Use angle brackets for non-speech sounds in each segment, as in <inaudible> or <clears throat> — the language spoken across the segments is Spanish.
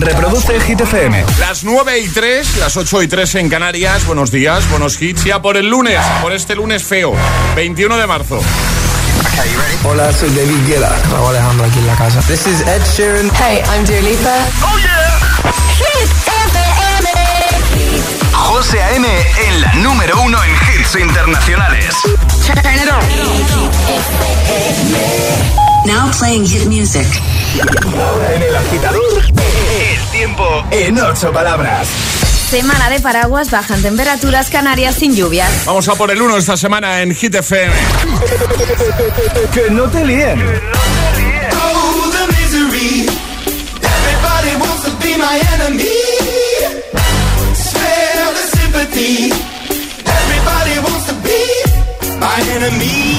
Reproduce Hit FM. Las 9 y 3, las 8 y 3 en Canarias. Buenos días, buenos hits. Ya por el lunes, por este lunes feo, 21 de marzo. Hola, soy David Guetta. Raúl Alejandro aquí en la casa. This is Ed Sheeran. Hey, I'm Dua Lipa. ¡Oh, yeah! Hit FM. José A.M. en la número uno en hits internacionales. Turn it on. Now playing hit music. Ahora en el agitador, el tiempo en ocho palabras. Semana de paraguas, bajan temperaturas canarias sin lluvias. Vamos a por el 1 esta semana en Hit FM. <laughs> Que no te líen. Oh, the misery. Everybody wants to be my enemy. Spare the sympathy. Everybody wants to be my enemy.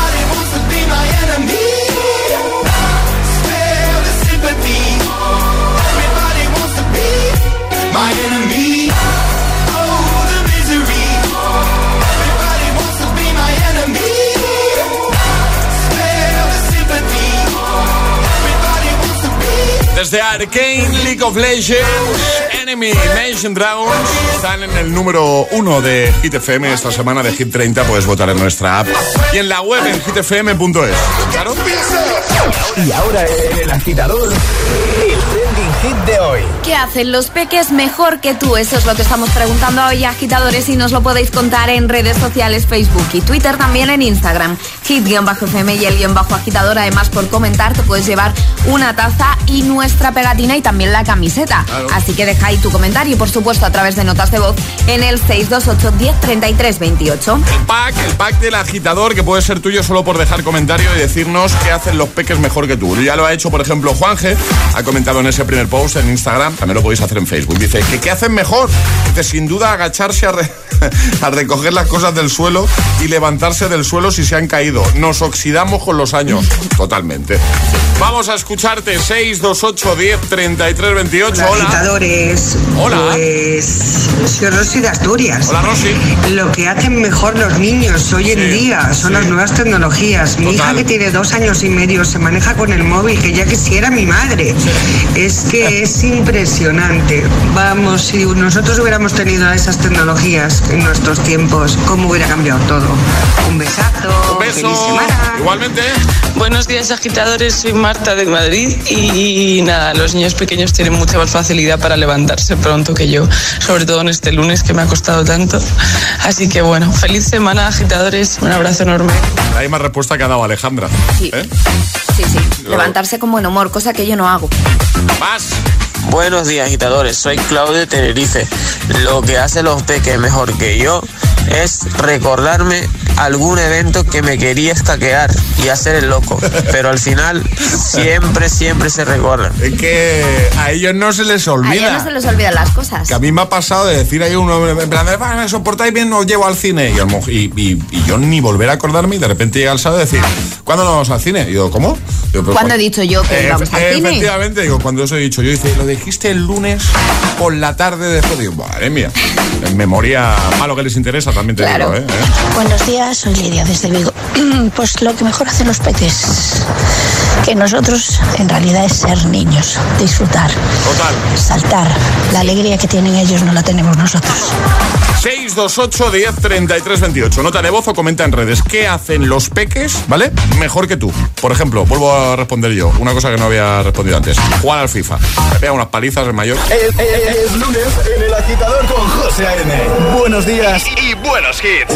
Desde Arcane, League of Legends, Enemy, Imagine Dragons están en el número 1 de Hit FM esta semana de Hit 30. Puedes votar en nuestra app y en la web en hitfm.es. Claro. Y ahora el agitador, hit de hoy. ¿Qué hacen los peques mejor que tú? Eso es lo que estamos preguntando hoy, agitadores, y nos lo podéis contar en redes sociales, Facebook y Twitter, también en Instagram. Hit-FM y el guion bajo agitador. Además, por comentar, te puedes llevar una taza y nuestra pegatina y también la camiseta. Así que deja ahí tu comentario y, por supuesto, a través de notas de voz en el 628 10 33 28. El pack, el pack del agitador que puede ser tuyo solo por dejar comentario y decirnos qué hacen los peques mejor que tú. Ya lo ha hecho, por ejemplo, Juanje, ha comentado en ese primer post en Instagram, también lo podéis hacer en Facebook. Dice que qué hacen mejor, que sin duda agacharse a, re- <laughs> a recoger las cosas del suelo y levantarse del suelo si se han caído. Nos oxidamos con los años, totalmente. Vamos a escucharte 628 10 33 28. Hola. Agitadores. Hola. Pues soy Rosy de Asturias. Hola, Rosy. Lo que hacen mejor los niños hoy en Sí, día son sí. las nuevas tecnologías. Mi Total. hija que tiene dos años y medio se maneja con el móvil, que ya quisiera mi madre. Es que que es impresionante. Vamos, si nosotros hubiéramos tenido esas tecnologías en nuestros tiempos, ¿cómo hubiera cambiado todo? Un besazo. Un beso. Feliz semana. Igualmente. Buenos días agitadores, soy Marta de Madrid y nada, los niños pequeños tienen mucha más facilidad para levantarse pronto que yo, sobre todo en este lunes que me ha costado tanto. Así que bueno, feliz semana agitadores, un abrazo enorme. La misma respuesta que ha dado Alejandra. Sí. ¿Eh? Sí, sí. Levantarse con buen humor, cosa que yo no hago. Más. Buenos días, agitadores. Soy Claudio Tenerife. Lo que hace los peques mejor que yo es recordarme algún evento que me quería escaquear y hacer el loco. Pero al final siempre, siempre se recuerdan. Es que a ellos no se les A olvida. ellos no se les olvidan las cosas. Que a mí me ha pasado de decir ahí uno, en plan, de, "Va, ¿me soportáis bien? Os llevo al cine. Y, a y- y- y yo ni volver a acordarme y de repente llega el sábado y decir, ¿cuándo nos vamos al cine? Y digo, ¿cómo? Digo, "Pero ¿Cuándo cuan- he dicho yo que Eh, íbamos al cine? Efectivamente, digo, cuando eso he dicho yo, dice, lo dijiste el lunes por la tarde después. Digo, madre mía, en memoria, malo que les interesa, también te Claro. digo. ¿Eh? Buenos días, soy Lidia desde Vigo. <clears throat> Pues lo que mejor hacen los peques que nosotros en realidad es ser niños, disfrutar, Total. saltar. La alegría que tienen ellos no la tenemos nosotros. 628 10 33 28. Nota de voz o comenta en redes. ¿Qué hacen los peques, ¿vale? Mejor que tú. Por ejemplo, vuelvo a responder yo. Una cosa que no había respondido antes. Jugar al FIFA. Me pega unas palizas el mayor. Es, es- es lunes en el agitador con José A.M. Buenos días y buenos hits.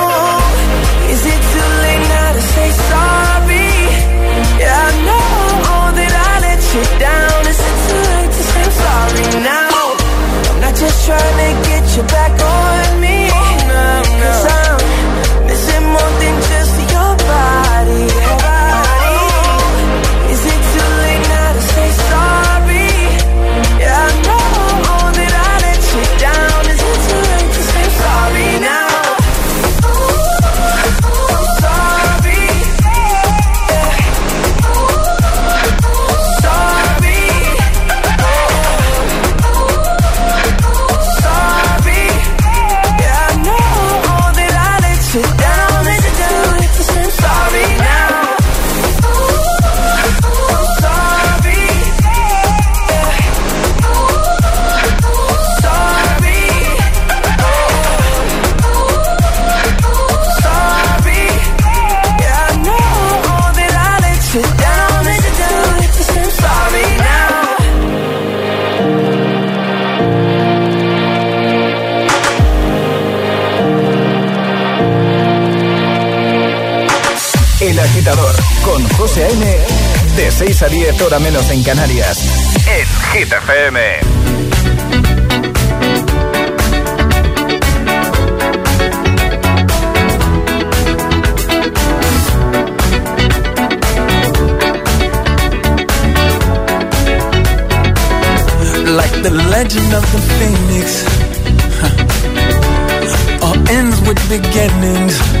you down. Is it too late to say sorry now? I'm not just trying to get you back on me. Cause I'm José A.M. De 6 a 10, hora menos en Canarias. En Hit FM. like the legend of the phoenix. Huh. All ends with beginnings.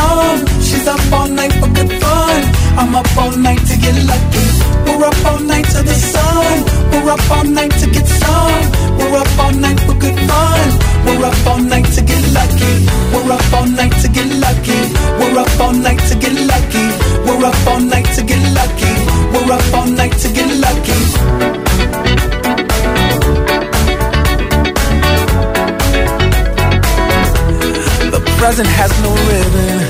Get. She's up all night for good fun. I'm up all night to get lucky. We're up all night to the sun. We're up all night to get some. We're up all night for good fun. We're up all night to get lucky. We're up all night to get lucky. We're up all night to get lucky. We're up all night to get lucky. We're up all night to get lucky. The present has no ribbon.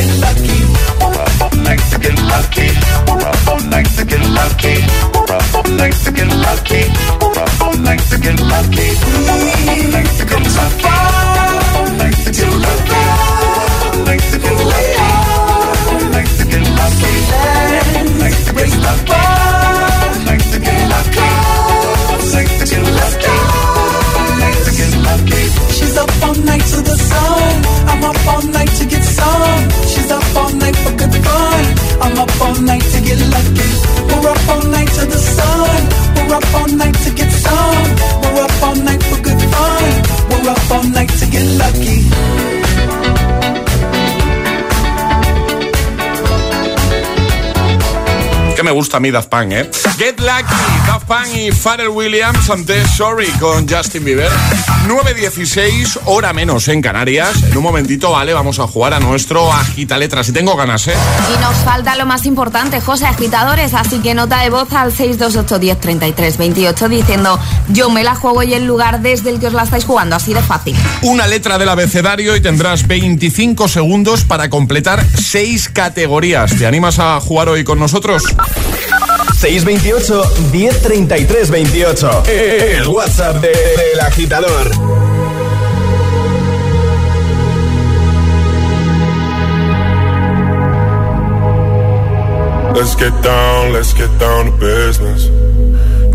me gusta a mí Daft Punk, ¿eh? Get Lucky, Daft Punk y Pharrell Williams ante Sorry con Justin Bieber. 9.16, hora menos en Canarias. En un momentito, vale, vamos a jugar a nuestro Agita Letras. Y tengo ganas, ¿eh? Y nos falta lo más importante, José Agitadores, así que nota de voz al 628103328 diciendo yo me la juego y el lugar desde el que os la estáis jugando, así de fácil. Una letra del abecedario y tendrás 25 segundos para completar 6 categorías. ¿Te animas a jugar hoy con nosotros? 628 1033 28. El WhatsApp de- del agitador. Let's get down, let's get down to business.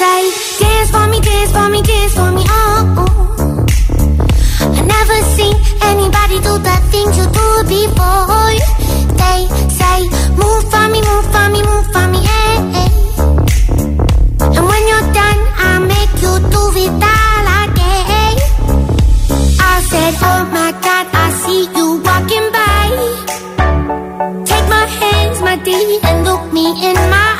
say, dance for me, dance for me, dance for me, oh. oh. I never seen anybody do the things you do before. They say, move for me, move for me, move for me, hey, hey. And when you're done, I make you do it all again. I said, oh my God, I see you walking by. Take my hands, my dear, and look me in my eyes.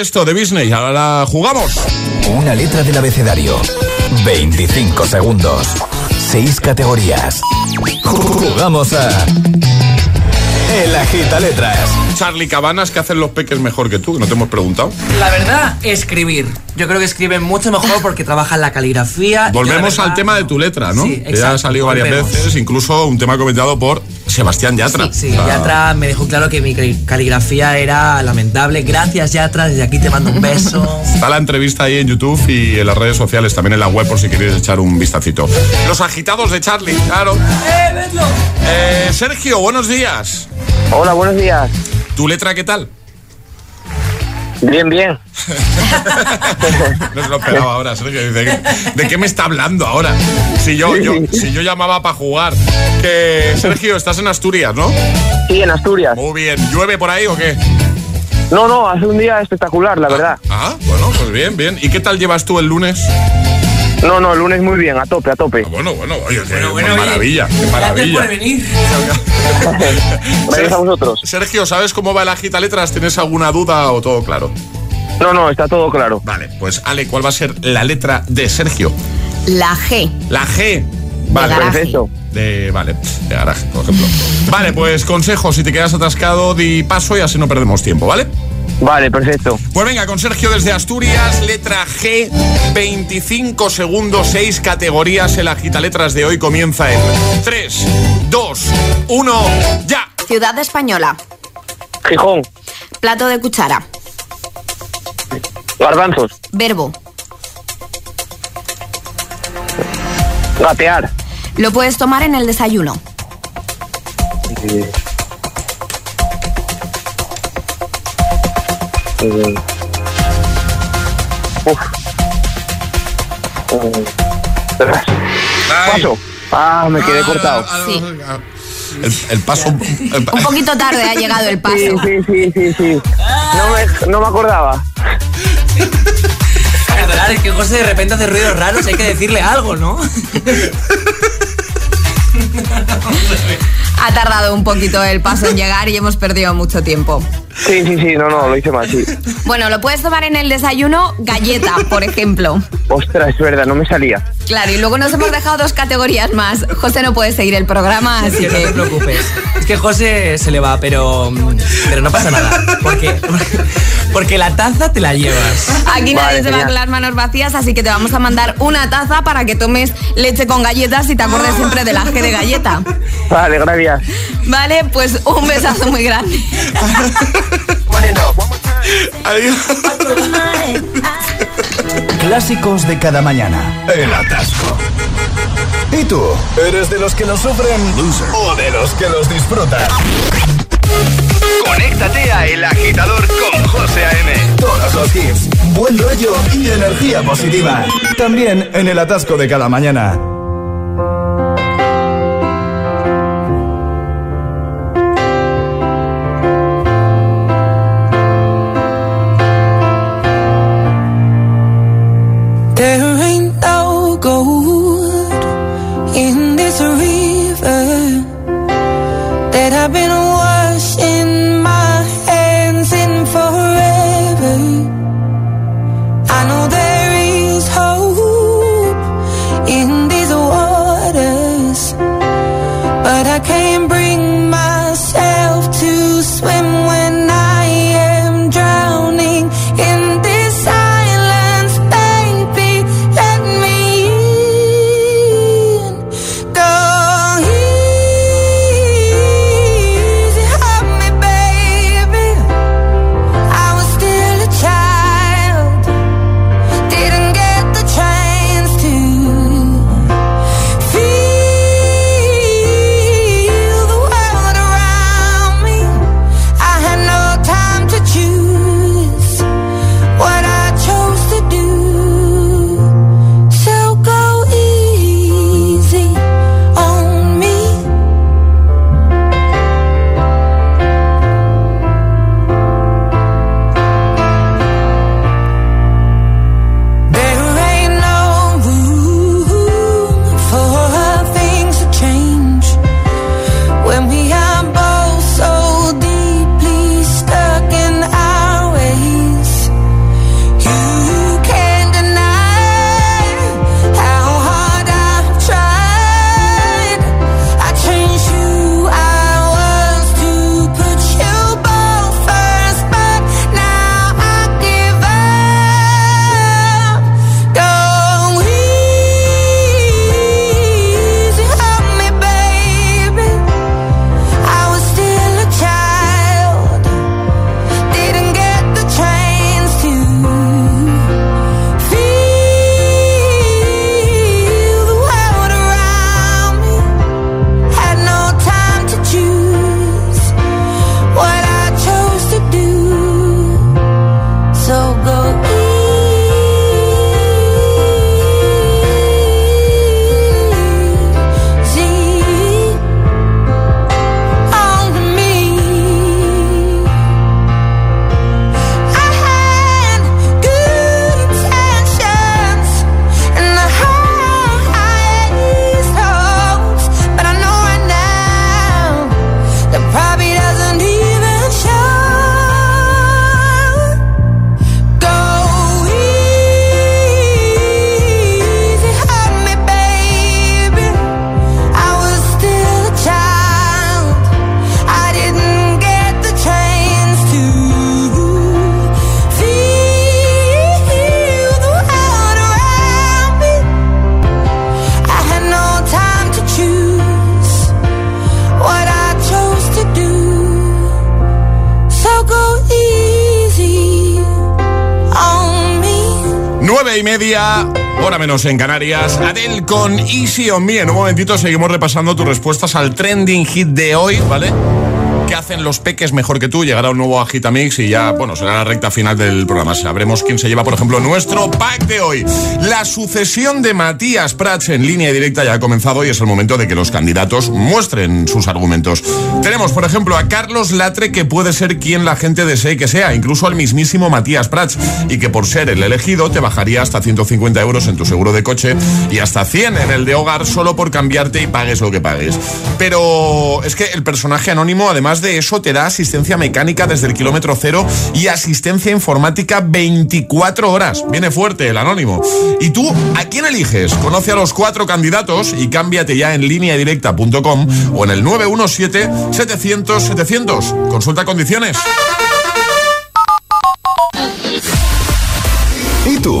Tiesto de Disney. Ahora jugamos. Una letra del abecedario. 25 segundos. 6 categorías. Jugamos a. El agita letras. Charlie Cabanas, que hacen los peques mejor que tú? No te hemos preguntado. La verdad, escribir. Yo creo que escriben mucho mejor porque trabajan la caligrafía. Volvemos al tema de tu letra, ¿no? Sí, ya ha salido varias veces, incluso un tema comentado por Sebastián Yatra. Sí, O sea, Yatra me dejó claro que mi cali- caligrafía era lamentable. Gracias, Yatra. Desde aquí te mando un beso. <laughs> Está la entrevista ahí en YouTube y en las redes sociales, también en la web, por si queréis echar un vistacito. Los agitados de Charlie, claro. ¡Eh, vedlo! Eh, Sergio, buenos días. Hola, buenos días. ¿Tu letra qué tal? Bien, bien. No se lo esperaba ahora, Sergio. Dice, ¿de, de qué me está hablando ahora? Si yo, yo, si yo llamaba para jugar. Que, Sergio, estás en Asturias, ¿no? Sí, en Asturias. Muy bien. ¿Llueve por ahí o qué? No, no, hace un día espectacular, la verdad. Ah, bueno, pues bien, bien. ¿Y qué tal llevas tú el lunes? No, no, el lunes muy bien, a tope, a tope. Bueno, bueno, oye, qué bueno, qué oye, maravilla, qué maravilla. por venir. Gracias a vosotros. Sergio, ¿sabes cómo va el agita letras? ¿Tienes alguna duda o todo claro? No, no, está todo claro. Vale, pues Ale, ¿cuál va a ser la letra de Sergio? La G. La G. Vale. Perfecto. de vale, de garaje, por ejemplo. Vale, pues consejo, si te quedas atascado, di paso y así no perdemos tiempo, ¿vale? Vale, perfecto. Pues venga, con Sergio desde Asturias, letra G, 25 segundos, 6 categorías. El agita letras de hoy comienza en 3, 2, 1, ya. Ciudad española. Gijón, Plato de cuchara. garbanzos, Verbo. gatear, Lo puedes tomar en el desayuno. Eh, uf. Eh. Paso. Ah, me quedé cortado. Sí. El, el paso. el pa- Un poquito tarde ha llegado el paso. Sí, sí, sí, sí, sí. No me, no me acordaba. Perdonad, es que José de repente hace ruidos raros. Hay que decirle algo, ¿no? Ha tardado un poquito el paso en llegar y hemos perdido mucho tiempo. Sí, sí, sí, no, no, lo hice mal, sí. Bueno, lo puedes tomar en el desayuno, galleta, por ejemplo. Ostras, es verdad, no me salía. Claro, y luego nos hemos dejado dos categorías más. José no puede seguir el programa, así Sí, no te que... preocupes. Es que José se le va, pero, pero no pasa nada. Porque, <laughs> porque la taza te la llevas. Aquí nadie Vale, se va con las manos vacías, así que te vamos a mandar una taza para que tomes leche con galletas y te acuerdes siempre de la G de galleta. Vale, gracias. Vale, pues un besazo muy grande. <laughs> Adiós. Clásicos de cada mañana. El atasco. ¿Y tú? ¿Eres de los que lo sufren o de los que los disfrutan? Conéctate a El Agitador con José A.M. Todos los hits, buen rollo y energía positiva. También en el atasco de cada mañana. Hora menos en Canarias. Adel con Easy on Me. En un momentito seguimos repasando tus respuestas al trending hit de hoy, ¿vale? ¿Qué hacen los peques mejor que tú? Llegará un nuevo Agitamix y ya, bueno, será la recta final del programa. Sabremos quién se lleva, por ejemplo, nuestro pack de hoy. La sucesión de Matías Prats en línea directa ya ha comenzado y es el momento de que los candidatos muestren sus argumentos. Tenemos, por ejemplo, a Carlos Latre, que puede ser quien la gente desee que sea, incluso al mismísimo Matías Prats, y que por ser el elegido te bajaría hasta 150 euros en tu seguro de coche y hasta 100 en el de hogar solo por cambiarte y pagues lo que pagues. Pero es que el personaje anónimo, además de eso, te da asistencia mecánica desde el kilómetro cero y asistencia informática 24 horas. Viene fuerte el anónimo. ¿Y tú a quién eliges? Conoce a los cuatro candidatos y cámbiate ya en línea directa.com o en el 917-700-700. Consulta condiciones. ¿Y tú?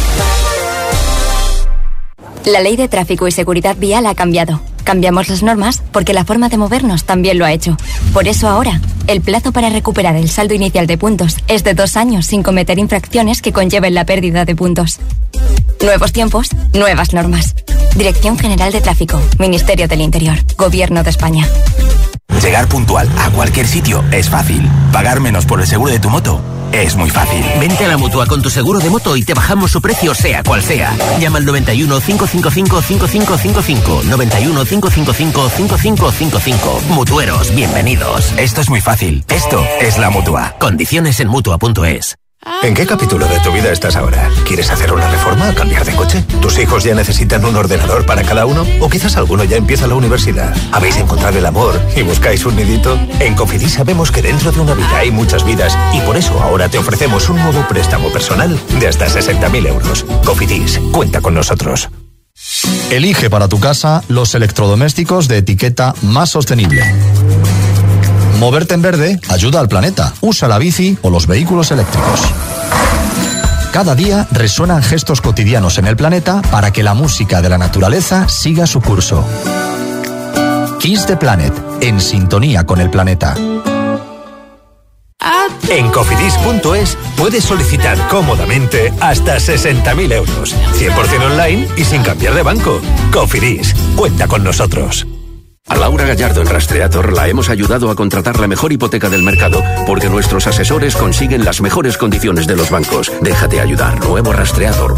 La ley de tráfico y seguridad vial ha cambiado. Cambiamos las normas porque la forma de movernos también lo ha hecho. Por eso ahora, el plazo para recuperar el saldo inicial de puntos es de dos años sin cometer infracciones que conlleven la pérdida de puntos. Nuevos tiempos, nuevas normas. Dirección General de Tráfico, Ministerio del Interior, Gobierno de España. Llegar puntual a cualquier sitio es fácil. Pagar menos por el seguro de tu moto es muy fácil. Vente a la mutua con tu seguro de moto y te bajamos su precio, sea cual sea. Llama al 91 555 5555. 91 555 5555. Mutueros, bienvenidos. Esto es muy fácil. Esto es la mutua. Condiciones en mutua.es. ¿En qué capítulo de tu vida estás ahora? ¿Quieres hacer una reforma o cambiar de coche? ¿Tus hijos ya necesitan un ordenador para cada uno? ¿O quizás alguno ya empieza la universidad? ¿Habéis encontrado el amor y buscáis un nidito? En Cofidis sabemos que dentro de una vida hay muchas vidas y por eso ahora te ofrecemos un nuevo préstamo personal de hasta 60.000 euros. Cofidis, cuenta con nosotros. Elige para tu casa los electrodomésticos de etiqueta más sostenible. Moverte en verde ayuda al planeta. Usa la bici o los vehículos eléctricos. Cada día resuenan gestos cotidianos en el planeta para que la música de la naturaleza siga su curso. Kiss the Planet, en sintonía con el planeta. En cofidis.es puedes solicitar cómodamente hasta 60.000 euros, 100% online y sin cambiar de banco. Cofidis, cuenta con nosotros. A Laura Gallardo en Rastreator la hemos ayudado a contratar la mejor hipoteca del mercado porque nuestros asesores consiguen las mejores condiciones de los bancos. Déjate ayudar, nuevo Rastreator.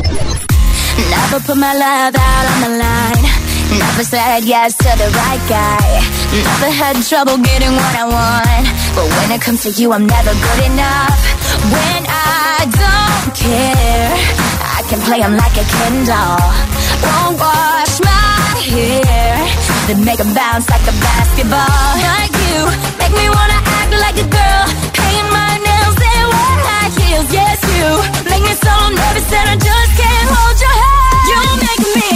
Never put my love out on the line. Never said yes to the right guy. Never had trouble getting what I want. But when it comes to you, I'm never good enough. When I don't care, I can play 'em like a Ken doll. Won't wash my hair, then make 'em bounce like a basketball. Like you, make me wanna act like a girl. You make me so nervous that I just can't hold your hand. You make me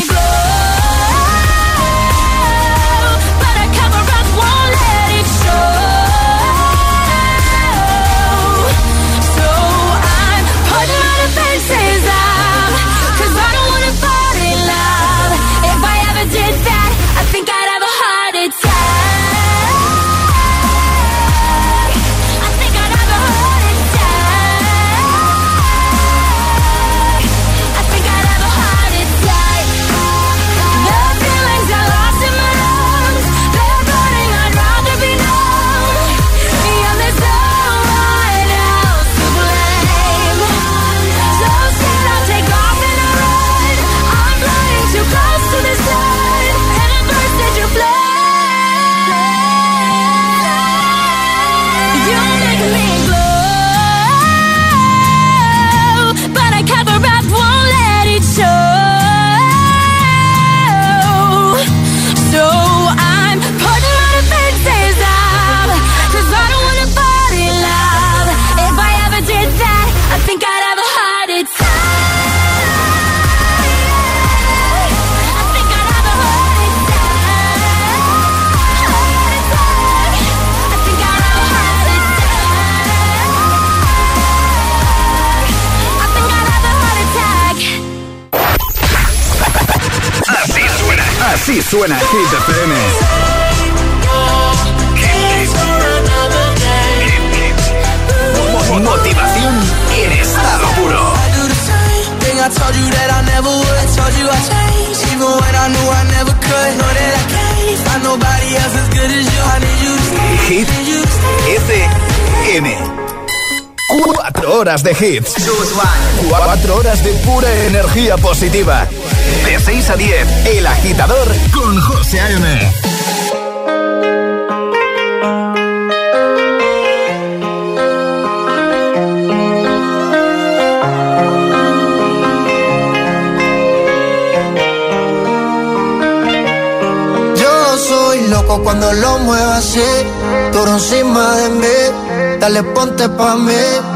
Así suena Hit FM. Motivación en estado puro. I told you that I never would. I told you I changed, even when I knew I never could. Know that I can't find nobody else as good as you. I need you to Hit FM. Cuatro horas de hits. Cuatro horas de pura energía positiva. De 6 a 10, El Agitador con José A.M. Yo soy loco cuando lo muevo así, duro encima de mí. Dale, ponte pa' mí,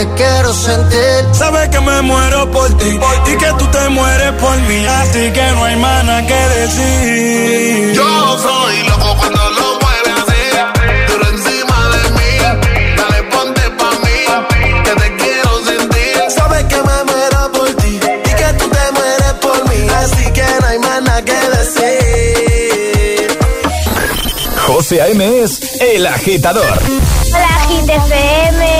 Te quiero sentir. Sabes que me muero por ti y que tú te mueres por mí, así que no hay más nada que decir. Yo soy loco cuando lo mueve así, duro encima de mí. Dale, ponte pa' mí, que te quiero sentir. Sabes que me muero por ti y que tú te mueres por mí, así que no hay más nada que decir. José A.M. es El Agitador. Hola, FM.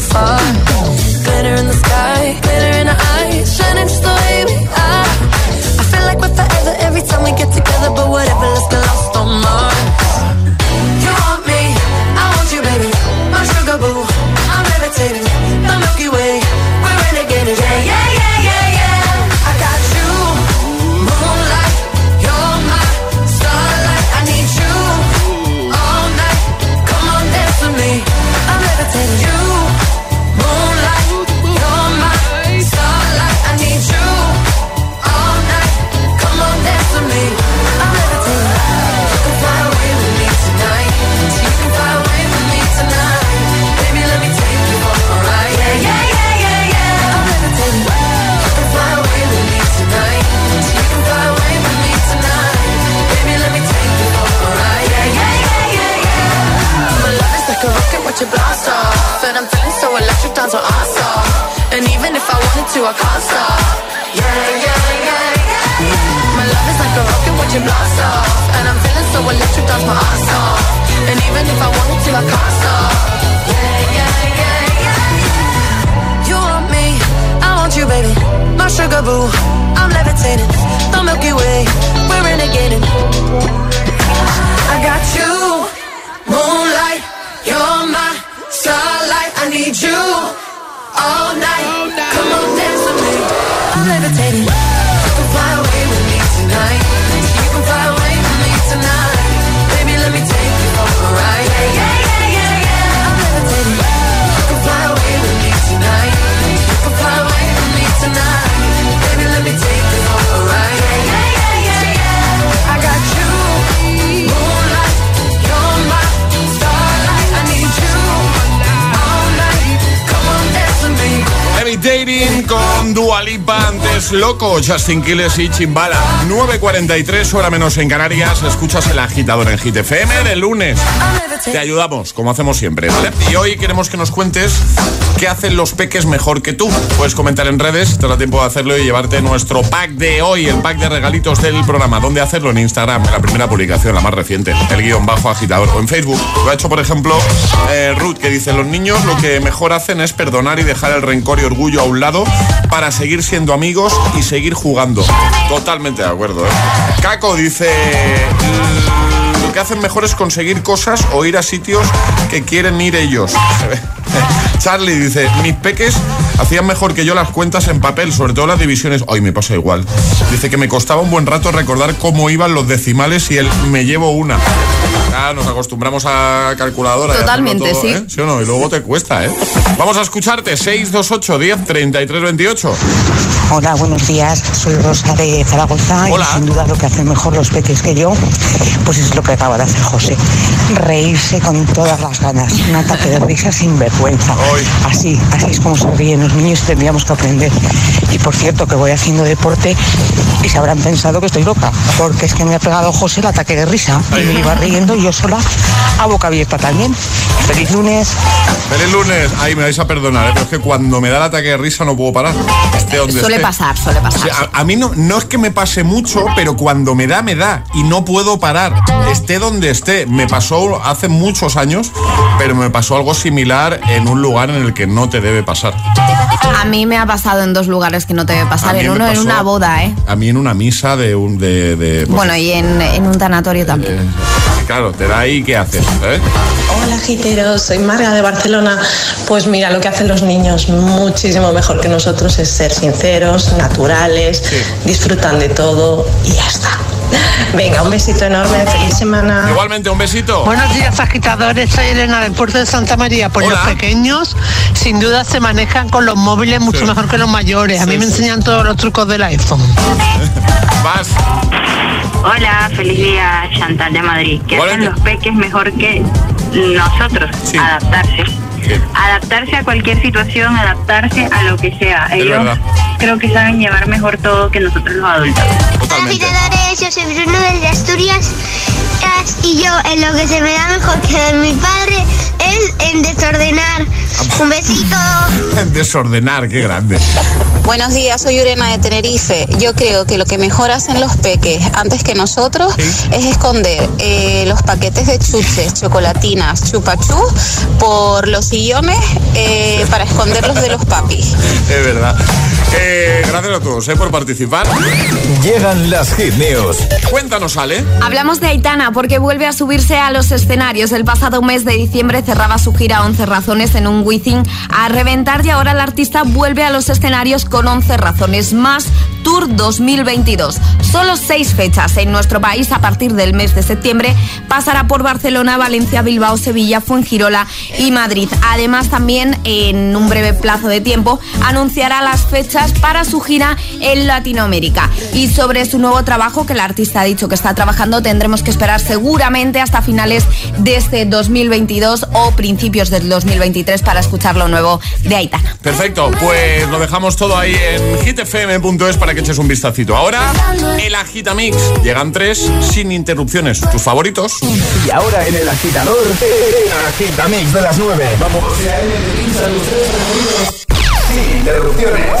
fun. Con Dua Lipa, antes Loco, Justin Quiles y Chimbala. 9.43, hora menos en Canarias. Escuchas el agitador en Hit FM de lunes. Te ayudamos, como hacemos siempre, ¿vale? Y hoy queremos que nos cuentes qué hacen los peques mejor que tú. Puedes comentar en redes, te da tiempo de hacerlo y llevarte nuestro pack de hoy, el pack de regalitos del programa. ¿Dónde hacerlo? En Instagram, la primera publicación, la más reciente, el guion bajo agitador. O en Facebook. Lo ha hecho, por ejemplo, eh, Ruth, que dice, los niños lo que mejor hacen es perdonar y dejar el rencor y orgullo a un lado para seguir siendo amigos y seguir jugando. Totalmente de acuerdo. ¿eh? Caco dice, "Mm, lo que hacen mejor es conseguir cosas o ir a sitios que quieren ir ellos. <laughs> <laughs> Charlie dice, mis peques hacían mejor que yo las cuentas en papel, sobre todo las divisiones. Hoy me pasa igual. Dice que me costaba un buen rato recordar cómo iban los decimales y el me llevo una. Ya nos acostumbramos a calculadora. Totalmente, todo, sí. ¿eh? ¿Sí o no? Y luego te cuesta, ¿eh? Vamos a escucharte. 628 10 33 28. Hola, buenos días. Soy Rosa de Zaragoza Hola. y sin duda lo que hacen mejor los peques que yo, pues es lo que acaba de hacer José. Reírse con todas las ganas. Un ataque de risa sin vergüenza. Así, así es como se ríen los niños. Tendríamos que aprender. Y por cierto, que voy haciendo deporte y se habrán pensado que estoy loca, porque es que me ha pegado José el ataque de risa y me iba riendo yo sola a boca abierta también. Feliz lunes. Feliz lunes. Ay, me vais a perdonar, ¿eh? pero es que cuando me da el ataque de risa no puedo parar. Esté donde Suele esté. pasar, suele pasar. O sea, a, a mí no, no es que me pase mucho, pero cuando me da, me da. Y no puedo parar. Esté donde esté. Me pasó hace muchos años, pero me pasó algo similar en un lugar en el que no te debe pasar. A mí me ha pasado en dos lugares que no te debe pasar. En uno, en una boda, ¿eh? A mí en una misa de un... De, de- pues, Bueno, y en, en un tanatorio también. eh, claro, te da ahí, ¿qué haces? ¿Eh? Hola giteros, soy Marga de Barcelona. Pues mira, lo que hacen los niños muchísimo mejor que nosotros es ser sinceros, naturales, disfrutan de todo y ya está. <laughs> Venga, un besito enorme, feliz semana. Igualmente, un besito. Buenos días, agitadores. Soy Elena del puerto de Santa María. Pues los pequeños, sin duda, se manejan con los móviles mucho mejor que los mayores. A mí me enseñan todos los trucos del iPhone. <laughs> Vas. Hola, feliz día, Chantal de Madrid. ¿Qué hacen los peques mejor que nosotros? Adaptarse. Adaptarse a cualquier situación, adaptarse a lo que sea. Ellos creo que saben llevar mejor todo que nosotros los adultos. agitadores, yo soy Bruno desde Asturias As- y yo en lo que se me da mejor que mi padre en desordenar. Un besito. <laughs> Desordenar, qué grande. Buenos días, soy Urena de Tenerife. Yo creo que lo que mejor hacen los peques antes que nosotros es esconder eh, los paquetes de chuches, chocolatinas, chupachú por los sillones eh, para esconderlos de los papis. <laughs> Es verdad. Eh, gracias a todos eh, por participar. Llegan las hit news. Cuéntanos, Ale. Hablamos de Aitana porque vuelve a subirse a los escenarios. El pasado mes de diciembre cerraba su gira 11 razones en un Wizzing a reventar y ahora el artista vuelve a los escenarios con 11 razones más Tour 2022. Solo seis fechas en nuestro país a partir del mes de septiembre. Pasará por Barcelona, Valencia, Bilbao, Sevilla, Fuengirola y Madrid. Además también en un breve plazo de tiempo anunciará las fechas para su gira en Latinoamérica. Y sobre su nuevo trabajo que el artista ha dicho que está trabajando tendremos que esperar seguramente hasta finales de este 2022 o principios del 2023 para escuchar lo nuevo de Aitana. Perfecto, pues lo dejamos todo ahí en hitfm.es para que eches un vistacito. Ahora, el Agitamix. Llegan tres sin interrupciones. ¿Tus favoritos? Y ahora en el agitador, el Agitamix de las nueve. Vamos. Sin interrupciones.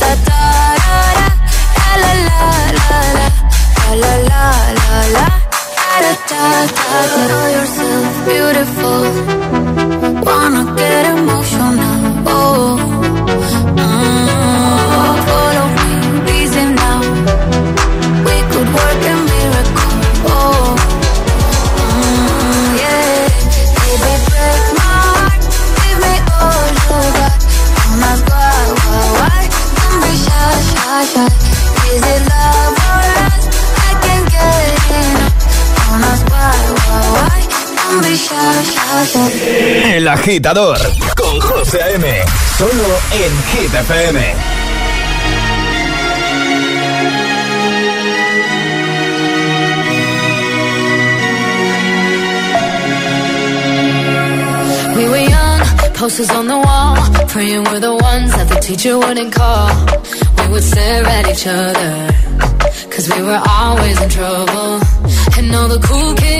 ta ta la la la la la. Agitador con José A.M. Solo en Hit FM. We were young, posters on the wall, praying we're the ones that the teacher wouldn't call. We would stare at each other, cause we were always in trouble. And all the cool kids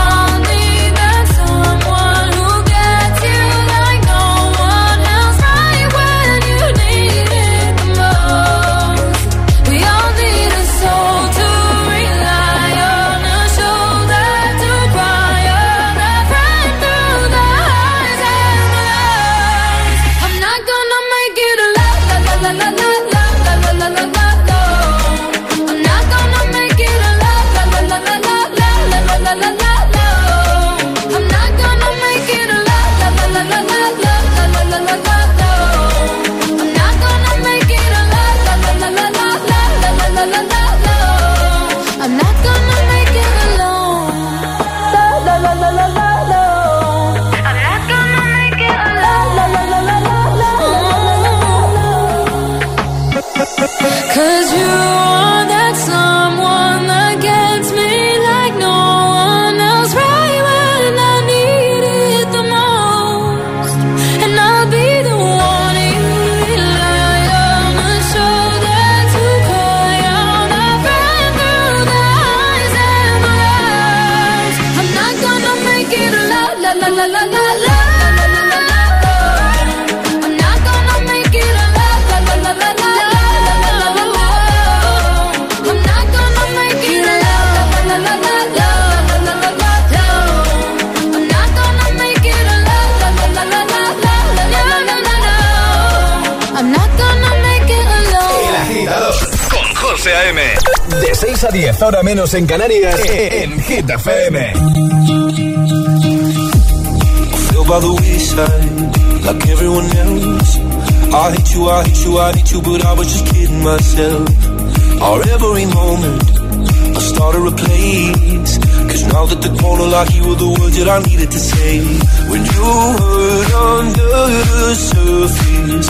6 a 10, ahora menos en Canarias, en Hit FM. by the wayside, like everyone else. I hate you, I hate you, I hate you, but I was just kidding myself. Our every moment, I started a place. Cause now that the corner lock, you were the words that I needed to say. When you hurt under the surface,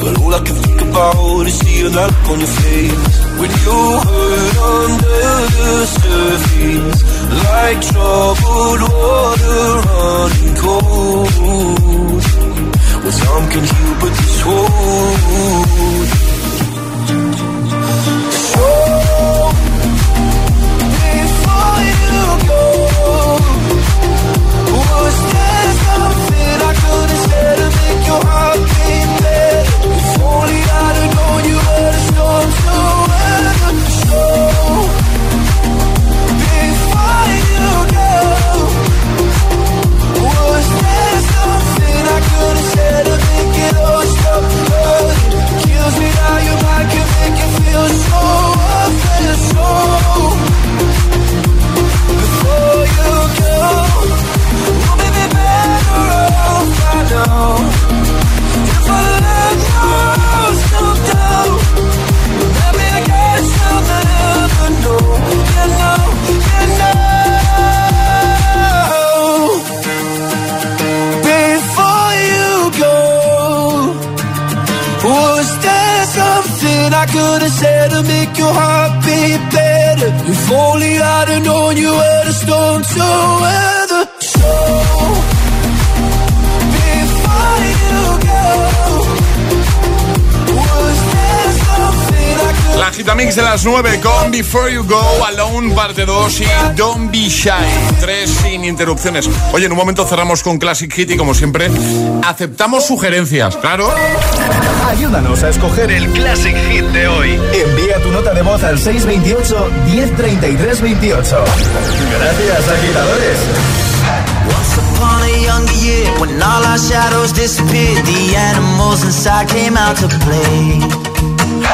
But all I can think about Is seeing that look on your face. When you hurt under the surface Like troubled water running cold. Well time can heal but this won't Mix Before You Go, Alone, parte 2 y Don't Be Shy. Tres sin interrupciones. Oye, en un momento cerramos con Classic Hit y como siempre, aceptamos sugerencias, claro. Ayúdanos a escoger el Classic Hit de hoy. Envía tu nota de voz al 628 1033 28. Gracias, agitadores. Once upon a younger year, when all our shadows disappeared, the animals inside came out to play.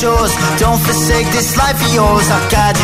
shores Don't forsake this life of yours. I've guide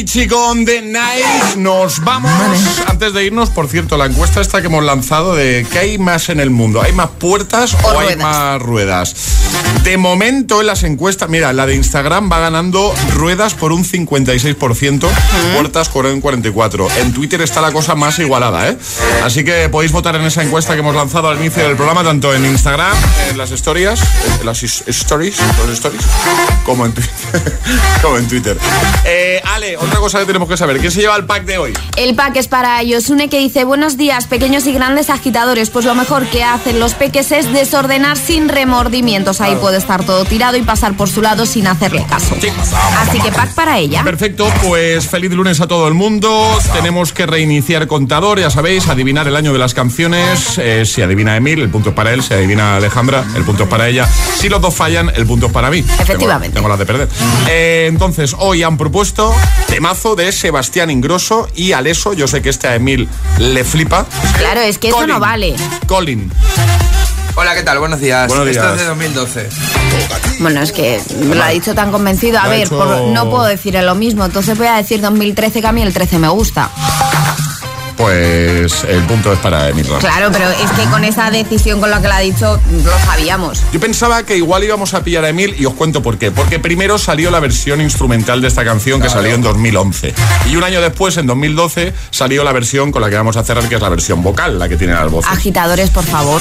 Recuperando a Vichy con The Night, nos vamos. Antes de irnos, por cierto, la encuesta esta que hemos lanzado de ¿qué hay más en el mundo? ¿Hay más puertas o, hay más ruedas? De momento en las encuestas, mira, la de Instagram va ganando ruedas por un 56%, puertas por un 44%. En Twitter está la cosa más igualada, ¿eh? Así que podéis votar en esa encuesta que hemos lanzado al inicio del programa, tanto en Instagram, en las historias, en las stories, los stories, como en, Twitter. <laughs> como en Twitter. Eh, Ale, otra cosa que tenemos que saber, ¿quién se lleva el pack de hoy? El pack es para Yosune que dice Buenos días, pequeños y grandes agitadores Pues lo mejor que hacen los peques es desordenar sin remordimientos Ahí puede estar todo tirado y pasar por su lado sin hacerle caso Así que pack para ella Perfecto, pues feliz lunes a todo el mundo. Tenemos que reiniciar contador, ya sabéis, adivinar el año de las canciones. Eh, si adivina Emil, el punto es para él. Si adivina Alejandra, el punto es para ella. Si los dos fallan, el punto es para mí. Efectivamente. Tengo, tengo las de perder. Eh, entonces, hoy han propuesto temazo de Sebastián Ingrosso y Aleso. Yo sé que este a Emil le flipa. Claro, es que eso no vale Colin. Hola, ¿qué tal? Buenos días. Buenos Esto días. es de 2012. Bueno, es que me lo ha dicho tan convencido A Lo ver, hecho- por- no puedo decir lo mismo Entonces voy a decir 2013 que a mí el 13 me gusta Pues el punto es para Emil Ramos. Claro, pero es que con esa decisión con la que lo ha dicho Lo sabíamos Yo pensaba que igual íbamos a pillar a Emil y os cuento por qué. Porque primero salió la versión instrumental de esta canción que salió en 2011. Y un año después, en 2012, salió la versión con la que vamos a cerrar, que es la versión vocal, la que tiene las voces. Agitadores, por favor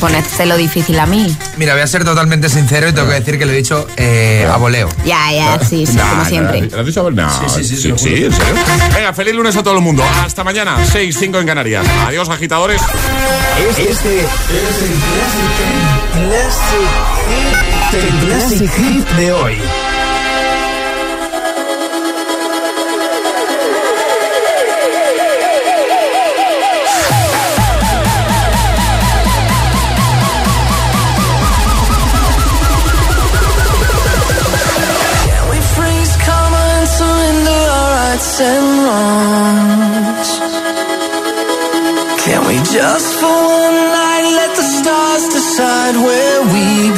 Ponédselo difícil a mí Mira, voy a ser totalmente sincero y tengo que decir que lo he dicho eh, a voleo. Ya, ya, sí, sí, Nah, como siempre ¿Lo has dicho? No, Sí, sí, sí, sí, sí, juro. ¿en serio? Venga, feliz lunes a todo el mundo. Hasta mañana, 6, 5 en Canarias. Adiós, agitadores. Este es el Classic, el Classic Hit de hoy. And wrongs? Can we just for one night let the stars decide where we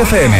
FM.